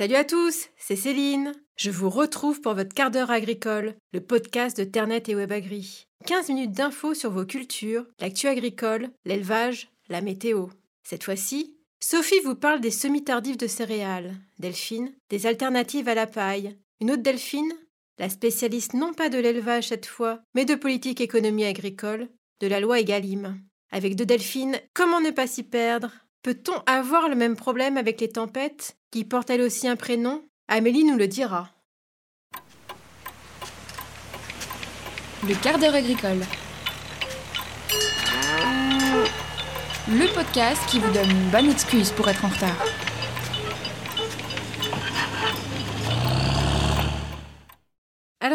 Salut à tous, c'est Céline. Je vous retrouve pour votre quart d'heure agricole, le podcast de Ternet et WebAgri. 15 minutes d'infos sur vos cultures, l'actu agricole, l'élevage, la météo. Cette fois-ci, Sophie vous parle des semis tardifs de céréales, Delphine, des alternatives à la paille, une autre Delphine, la spécialiste non pas de l'élevage cette fois, mais de politique économie agricole, de la loi Egalim. Avec deux Delphines, comment ne pas s'y perdre? Peut-on avoir le même problème avec les tempêtes, qui portent elles aussi un prénom? Amélie nous le dira. Le quart d'heure agricole. Le podcast qui vous donne une bonne excuse pour être en retard.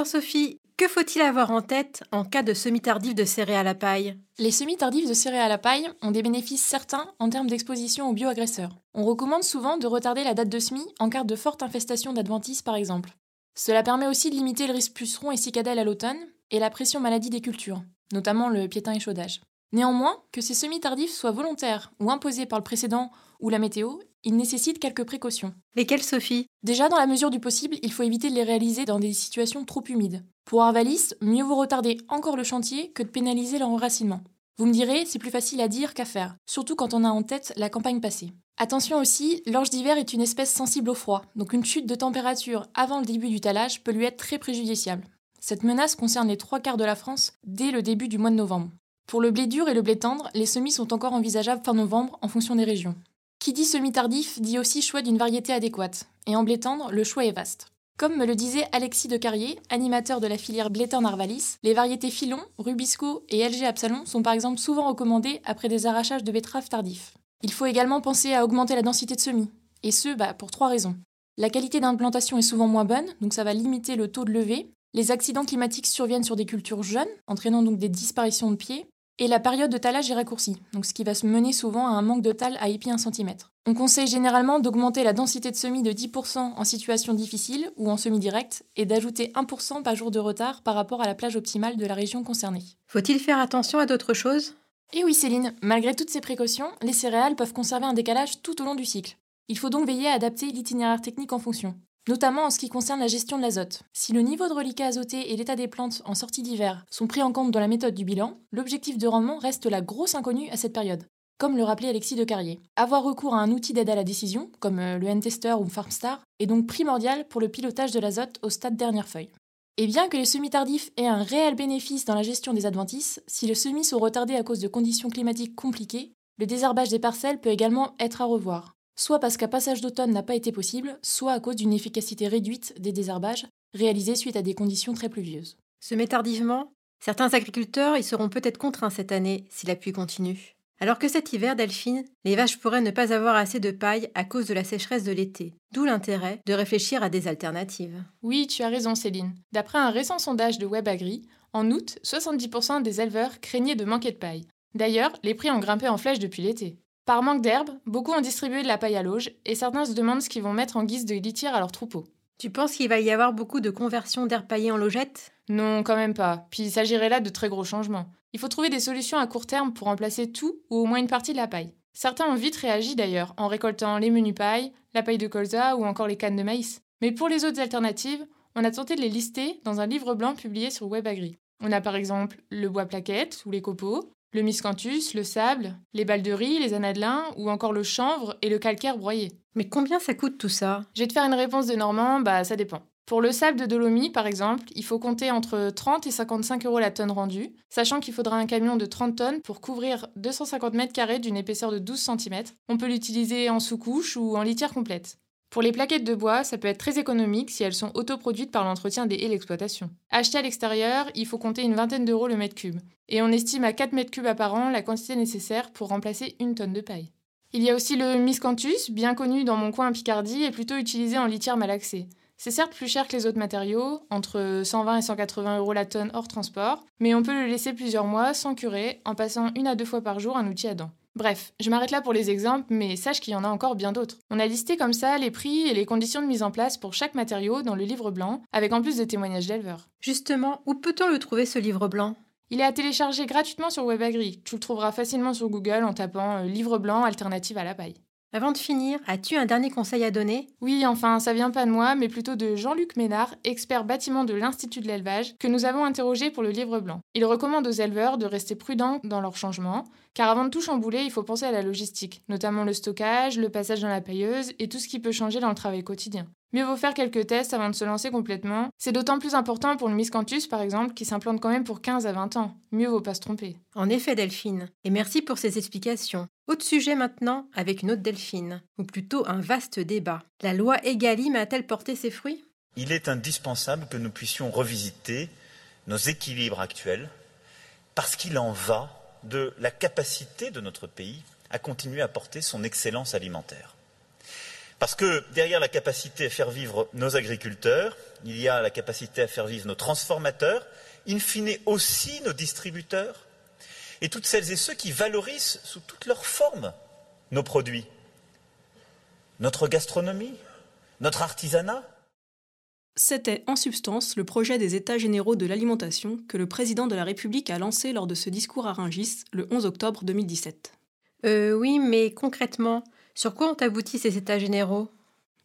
Sophie, que faut-il avoir en tête en cas de semis tardif de céréales à paille? Les semis tardifs de céréales à paille ont des bénéfices certains en termes d'exposition aux bioagresseurs. On recommande souvent de retarder la date de semis en cas de forte infestation d'adventices par exemple. Cela permet aussi de limiter le risque puceron et cicadelle à l'automne et la pression maladie des cultures, notamment le piétin échaudage. Néanmoins, que ces semis tardifs soient volontaires ou imposés par le précédent ou la météo, ils nécessitent quelques précautions. Lesquelles, Sophie? Déjà, dans la mesure du possible, il faut éviter de les réaliser dans des situations trop humides. Pour Arvalis, mieux vaut retarder encore le chantier que de pénaliser leur enracinement. Vous me direz, c'est plus facile à dire qu'à faire, surtout quand on a en tête la campagne passée. Attention aussi, l'orge d'hiver est une espèce sensible au froid, donc une chute de température avant le début du talage peut lui être très préjudiciable. Cette menace concerne les trois quarts de la France dès le début du mois de novembre. Pour le blé dur et le blé tendre, les semis sont encore envisageables fin novembre en fonction des régions. Qui dit semis tardif dit aussi choix d'une variété adéquate. Et en blé tendre, le choix est vaste. Comme me le disait Alexis de Carrier, animateur de la filière blé tendre Arvalis, les variétés Filon, Rubisco et LG Absalon sont par exemple souvent recommandées après des arrachages de betteraves tardifs. Il faut également penser à augmenter la densité de semis. Et ce, bah, pour trois raisons. La qualité d'implantation est souvent moins bonne, donc ça va limiter le taux de levée. Les accidents climatiques surviennent sur des cultures jeunes, entraînant donc des disparitions de pieds. Et la période de talage est raccourcie, donc ce qui va se mener souvent à un manque de tal à épi 1 cm. On conseille généralement d'augmenter la densité de semis de 10% en situation difficile ou en semi direct et d'ajouter 1% par jour de retard par rapport à la plage optimale de la région concernée. Faut-il faire attention à d'autres choses? Eh oui Céline, malgré toutes ces précautions, les céréales peuvent conserver un décalage tout au long du cycle. Il faut donc veiller à adapter l'itinéraire technique en fonction notamment en ce qui concerne la gestion de l'azote. Si le niveau de reliquat azoté et l'état des plantes en sortie d'hiver sont pris en compte dans la méthode du bilan, l'objectif de rendement reste la grosse inconnue à cette période. Comme le rappelait Alexis de Carrier. Avoir recours à un outil d'aide à la décision, comme euh, le N-Tester ou FarmStar, est donc primordial pour le pilotage de l'azote au stade dernière feuille. Et bien que les semis tardifs aient un réel bénéfice dans la gestion des adventices, si les semis sont retardés à cause de conditions climatiques compliquées, le désherbage des parcelles peut également être à revoir soit parce qu'un passage d'automne n'a pas été possible, soit à cause d'une efficacité réduite des désherbages réalisés suite à des conditions très pluvieuses. met tardivement, certains agriculteurs y seront peut-être contraints cette année si la pluie continue. Alors que cet hiver, Delphine, les vaches pourraient ne pas avoir assez de paille à cause de la sécheresse de l'été. D'où l'intérêt de réfléchir à des alternatives. Oui, tu as raison Céline. D'après un récent sondage de WebAgri, en août, 70% des éleveurs craignaient de manquer de paille. D'ailleurs, les prix ont grimpé en flèche depuis l'été. Par manque d'herbe, beaucoup ont distribué de la paille à lauge et certains se demandent ce qu'ils vont mettre en guise de litière à leur troupeau. Tu penses qu'il va y avoir beaucoup de conversion d'herbe paillée en logette? Non, quand même pas. Puis il s'agirait là de très gros changements. Il faut trouver des solutions à court terme pour remplacer tout ou au moins une partie de la paille. Certains ont vite réagi d'ailleurs, en récoltant les menus paille, la paille de colza ou encore les cannes de maïs. Mais pour les autres alternatives, on a tenté de les lister dans un livre blanc publié sur WebAgri. On a par exemple le bois plaquette ou les copeaux, le miscanthus, le sable, les balles de riz, les anadelins ou encore le chanvre et le calcaire broyé. Mais combien ça coûte tout ça? Je vais te faire une réponse de Normand, bah ça dépend. Pour le sable de Dolomie, par exemple, il faut compter entre 30 et 55 euros la tonne rendue, sachant qu'il faudra un camion de 30 tonnes pour couvrir 250 mètres carrés d'une épaisseur de 12 cm. On peut l'utiliser en sous-couche ou en litière complète. Pour les plaquettes de bois, ça peut être très économique si elles sont autoproduites par l'entretien des haies l'exploitation. Acheter à l'extérieur, il faut compter une vingtaine d'euros le mètre cube. Et on estime à 4 mètres cubes par an la quantité nécessaire pour remplacer une tonne de paille. Il y a aussi le miscanthus, bien connu dans mon coin Picardie et plutôt utilisé en litière malaxée. C'est certes plus cher que les autres matériaux, entre 120 et 180 euros la tonne hors transport, mais on peut le laisser plusieurs mois sans curer en passant une à deux fois par jour un outil à dents. Bref, je m'arrête là pour les exemples, mais sache qu'il y en a encore bien d'autres. On a listé comme ça les prix et les conditions de mise en place pour chaque matériau dans le livre blanc, avec en plus de témoignages d'éleveurs. Justement, où peut-on le trouver ce livre blanc? Il est à télécharger gratuitement sur WebAgri. Tu le trouveras facilement sur Google en tapant euh, livre blanc alternative à la paille. Avant de finir, as-tu un dernier conseil à donner? Oui, enfin, ça vient pas de moi, mais plutôt de Jean-Luc Ménard, expert bâtiment de l'Institut de l'élevage, que nous avons interrogé pour le livre blanc. Il recommande aux éleveurs de rester prudents dans leurs changements, car avant de tout chambouler, il faut penser à la logistique, notamment le stockage, le passage dans la pailleuse et tout ce qui peut changer dans le travail quotidien. Mieux vaut faire quelques tests avant de se lancer complètement. C'est d'autant plus important pour le miscanthus, par exemple, qui s'implante quand même pour 15 à 20 ans. Mieux vaut pas se tromper. En effet, Delphine. Et merci pour ces explications. Autre sujet maintenant, avec une autre Delphine, ou plutôt un vaste débat. La loi Egalim a-t-elle porté ses fruits? Il est indispensable que nous puissions revisiter nos équilibres actuels, parce qu'il en va de la capacité de notre pays à continuer à porter son excellence alimentaire. Parce que derrière la capacité à faire vivre nos agriculteurs, il y a la capacité à faire vivre nos transformateurs, in fine aussi nos distributeurs, et toutes celles et ceux qui valorisent sous toutes leurs formes nos produits, notre gastronomie, notre artisanat. C'était en substance le projet des États généraux de l'alimentation que le président de la République a lancé lors de ce discours à Rungis le 11 octobre 2017. Euh oui, mais concrètement, sur quoi ont abouti ces États généraux?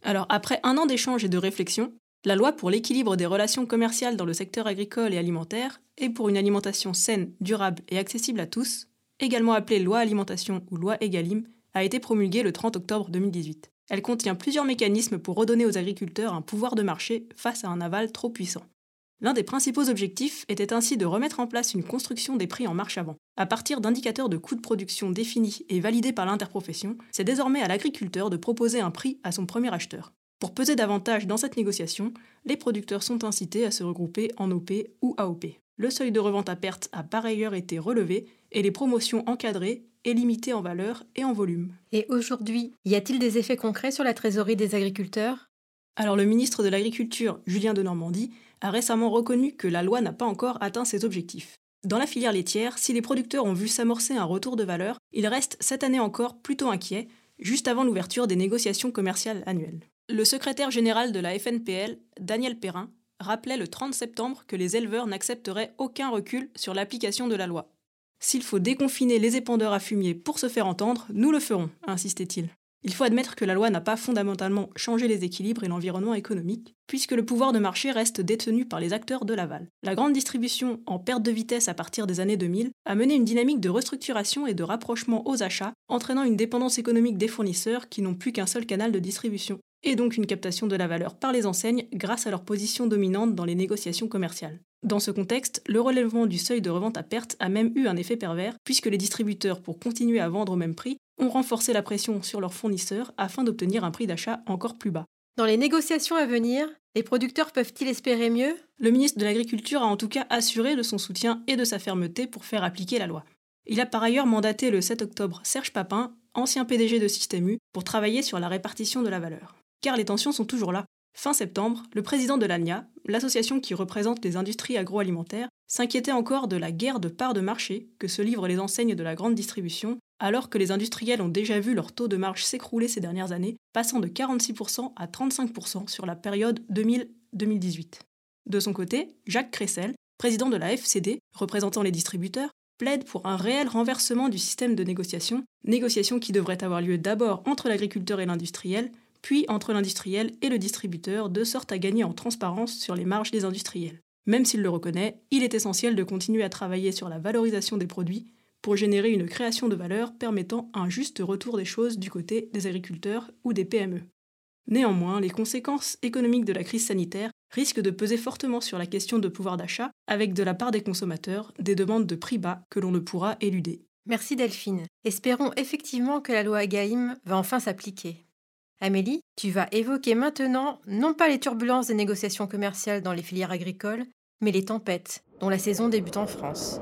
Alors, après un an d'échanges et de réflexion, la loi pour l'équilibre des relations commerciales dans le secteur agricole et alimentaire et pour une alimentation saine, durable et accessible à tous, également appelée loi alimentation ou loi Egalim, a été promulguée le 30 octobre 2018. Elle contient plusieurs mécanismes pour redonner aux agriculteurs un pouvoir de marché face à un aval trop puissant. L'un des principaux objectifs était ainsi de remettre en place une construction des prix en marche avant. À partir d'indicateurs de coûts de production définis et validés par l'interprofession, c'est désormais à l'agriculteur de proposer un prix à son premier acheteur. Pour peser davantage dans cette négociation, les producteurs sont incités à se regrouper en OP ou AOP. Le seuil de revente à perte a par ailleurs été relevé et les promotions encadrées et limitées en valeur et en volume. Et aujourd'hui, y a-t-il des effets concrets sur la trésorerie des agriculteurs? Alors le ministre de l'Agriculture, Julien de Normandie, a récemment reconnu que la loi n'a pas encore atteint ses objectifs. Dans la filière laitière, si les producteurs ont vu s'amorcer un retour de valeur, ils restent cette année encore plutôt inquiets, juste avant l'ouverture des négociations commerciales annuelles. Le secrétaire général de la FNPL, Daniel Perrin, rappelait le 30 septembre que les éleveurs n'accepteraient aucun recul sur l'application de la loi. S'il faut déconfiner les épandeurs à fumier pour se faire entendre, nous le ferons, insistait-il. Il faut admettre que la loi n'a pas fondamentalement changé les équilibres et l'environnement économique, puisque le pouvoir de marché reste détenu par les acteurs de l'aval. La grande distribution, en perte de vitesse à partir des années 2000, a mené une dynamique de restructuration et de rapprochement aux achats, entraînant une dépendance économique des fournisseurs qui n'ont plus qu'un seul canal de distribution et donc une captation de la valeur par les enseignes grâce à leur position dominante dans les négociations commerciales. Dans ce contexte, le relèvement du seuil de revente à perte a même eu un effet pervers, puisque les distributeurs, pour continuer à vendre au même prix, ont renforcé la pression sur leurs fournisseurs afin d'obtenir un prix d'achat encore plus bas. Dans les négociations à venir, les producteurs peuvent-ils espérer mieux? Le ministre de l'Agriculture a en tout cas assuré de son soutien et de sa fermeté pour faire appliquer la loi. Il a par ailleurs mandaté le 7 octobre Serge Papin, ancien PDG de Système U, pour travailler sur la répartition de la valeur car les tensions sont toujours là. Fin septembre, le président de l'ANIA, l'association qui représente les industries agroalimentaires, s'inquiétait encore de la guerre de parts de marché que se livrent les enseignes de la grande distribution, alors que les industriels ont déjà vu leur taux de marge s'écrouler ces dernières années, passant de 46% à 35% sur la période 2000-2018. De son côté, Jacques Cressel, président de la FCD, représentant les distributeurs, plaide pour un réel renversement du système de négociation, négociation qui devrait avoir lieu d'abord entre l'agriculteur et l'industriel, puis entre l'industriel et le distributeur, de sorte à gagner en transparence sur les marges des industriels. Même s'il le reconnaît, il est essentiel de continuer à travailler sur la valorisation des produits pour générer une création de valeur permettant un juste retour des choses du côté des agriculteurs ou des PME. Néanmoins, les conséquences économiques de la crise sanitaire risquent de peser fortement sur la question de pouvoir d'achat, avec de la part des consommateurs des demandes de prix bas que l'on ne pourra éluder. Merci Delphine. Espérons effectivement que la loi Agaïm va enfin s'appliquer. Amélie, tu vas évoquer maintenant non pas les turbulences des négociations commerciales dans les filières agricoles, mais les tempêtes, dont la saison débute en France.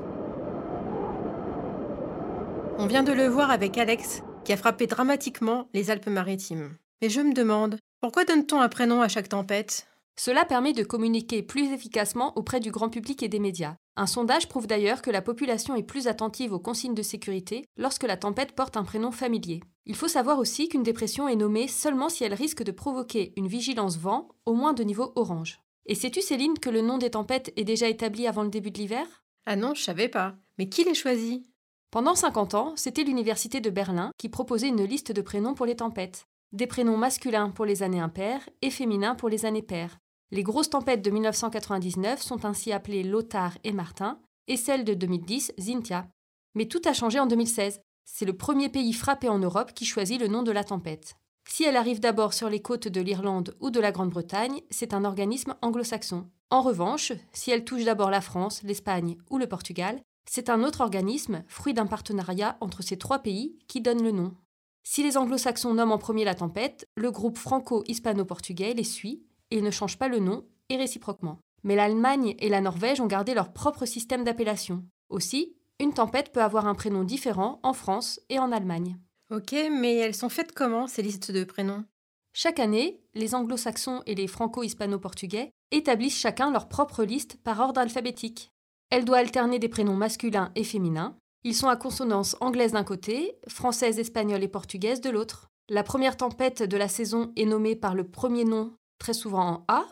On vient de le voir avec Alex, qui a frappé dramatiquement les Alpes-Maritimes. Mais je me demande, pourquoi donne-t-on un prénom à chaque tempête? Cela permet de communiquer plus efficacement auprès du grand public et des médias. Un sondage prouve d'ailleurs que la population est plus attentive aux consignes de sécurité lorsque la tempête porte un prénom familier. Il faut savoir aussi qu'une dépression est nommée seulement si elle risque de provoquer une vigilance vent, au moins de niveau orange. Et sais-tu, Céline, que le nom des tempêtes est déjà établi avant le début de l'hiver? Ah non, je savais pas. Mais qui les choisit? Pendant 50 ans, c'était l'université de Berlin qui proposait une liste de prénoms pour les tempêtes. Des prénoms masculins pour les années impaires et féminins pour les années paires. Les grosses tempêtes de 1999 sont ainsi appelées Lothar et Martin, et celle de 2010, Cynthia. Mais tout a changé en 2016. C'est le premier pays frappé en Europe qui choisit le nom de la tempête. Si elle arrive d'abord sur les côtes de l'Irlande ou de la Grande-Bretagne, c'est un organisme anglo-saxon. En revanche, si elle touche d'abord la France, l'Espagne ou le Portugal, c'est un autre organisme, fruit d'un partenariat entre ces trois pays, qui donne le nom. Si les anglo-saxons nomment en premier la tempête, le groupe franco-hispano-portugais les suit et ne change pas le nom, et réciproquement. Mais l'Allemagne et la Norvège ont gardé leur propre système d'appellation. Aussi, une tempête peut avoir un prénom différent en France et en Allemagne. Ok, mais elles sont faites comment, ces listes de prénoms? Chaque année, les anglo-saxons et les franco-hispano-portugais établissent chacun leur propre liste par ordre alphabétique. Elle doit alterner des prénoms masculins et féminins. Ils sont à consonance anglaise d'un côté, française, espagnole et portugaise de l'autre. La première tempête de la saison est nommée par le premier nom, très souvent en A,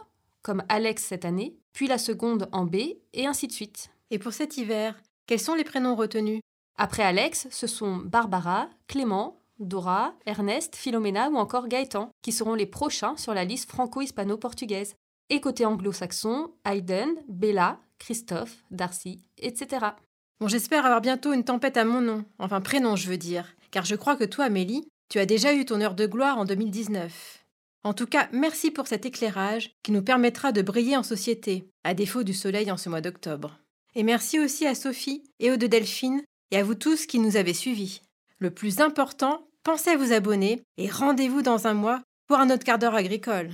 comme Alex cette année, puis la seconde en B, et ainsi de suite. Et pour cet hiver, quels sont les prénoms retenus? Après Alex, ce sont Barbara, Clément, Dora, Ernest, Philomena ou encore Gaëtan, qui seront les prochains sur la liste franco-hispano-portugaise. Et côté anglo-saxon, Hayden, Bella, Christophe, Darcy, etc. Bon, j'espère avoir bientôt une tempête à mon nom, enfin prénom je veux dire, car je crois que toi, Amélie, tu as déjà eu ton heure de gloire en 2019. En tout cas, merci pour cet éclairage qui nous permettra de briller en société, à défaut du soleil en ce mois d'octobre. Et merci aussi à Sophie et aux deux Delphine et à vous tous qui nous avez suivis. Le plus important, pensez à vous abonner et rendez-vous dans un mois pour un autre quart d'heure agricole.